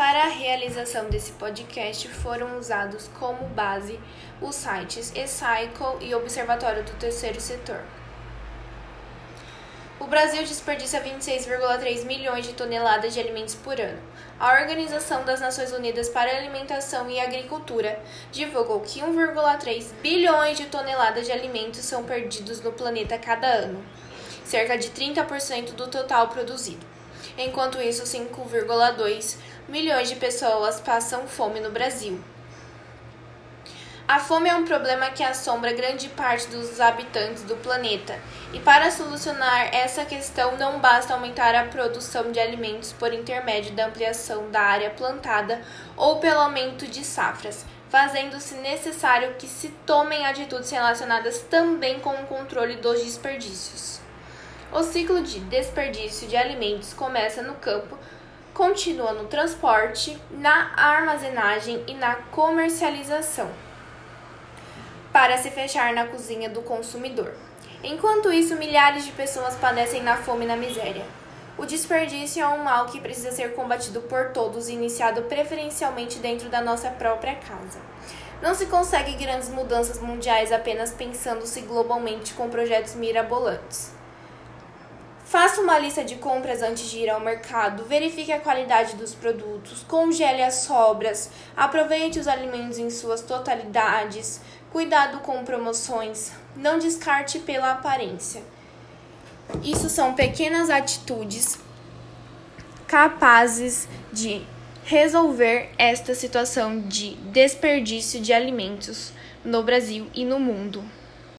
Para a realização desse podcast foram usados como base os sites eCycle e Observatório do Terceiro Setor. O Brasil desperdiça 26,3 milhões de toneladas de alimentos por ano. A Organização das Nações Unidas para a Alimentação e Agricultura divulgou que 1,3 bilhões de toneladas de alimentos são perdidos no planeta cada ano, cerca de 30% do total produzido. Enquanto isso, 5,2 milhões de pessoas passam fome no Brasil. A fome é um problema que assombra grande parte dos habitantes do planeta, e para solucionar essa questão não basta aumentar a produção de alimentos por intermédio da ampliação da área plantada ou pelo aumento de safras, fazendo-se necessário que se tomem atitudes relacionadas também com o controle dos desperdícios. O ciclo de desperdício de alimentos começa no campo, continua no transporte, na armazenagem e na comercialização, para se fechar na cozinha do consumidor. Enquanto isso, milhares de pessoas padecem na fome e na miséria. O desperdício é um mal que precisa ser combatido por todos iniciado preferencialmente dentro da nossa própria casa. Não se consegue grandes mudanças mundiais apenas pensando-se globalmente com projetos mirabolantes. Faça uma lista de compras antes de ir ao mercado, verifique a qualidade dos produtos, congele as sobras, aproveite os alimentos em suas totalidades, cuidado com promoções, não descarte pela aparência. Isso são pequenas atitudes capazes de resolver esta situação de desperdício de alimentos no Brasil e no mundo.